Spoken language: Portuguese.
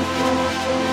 Música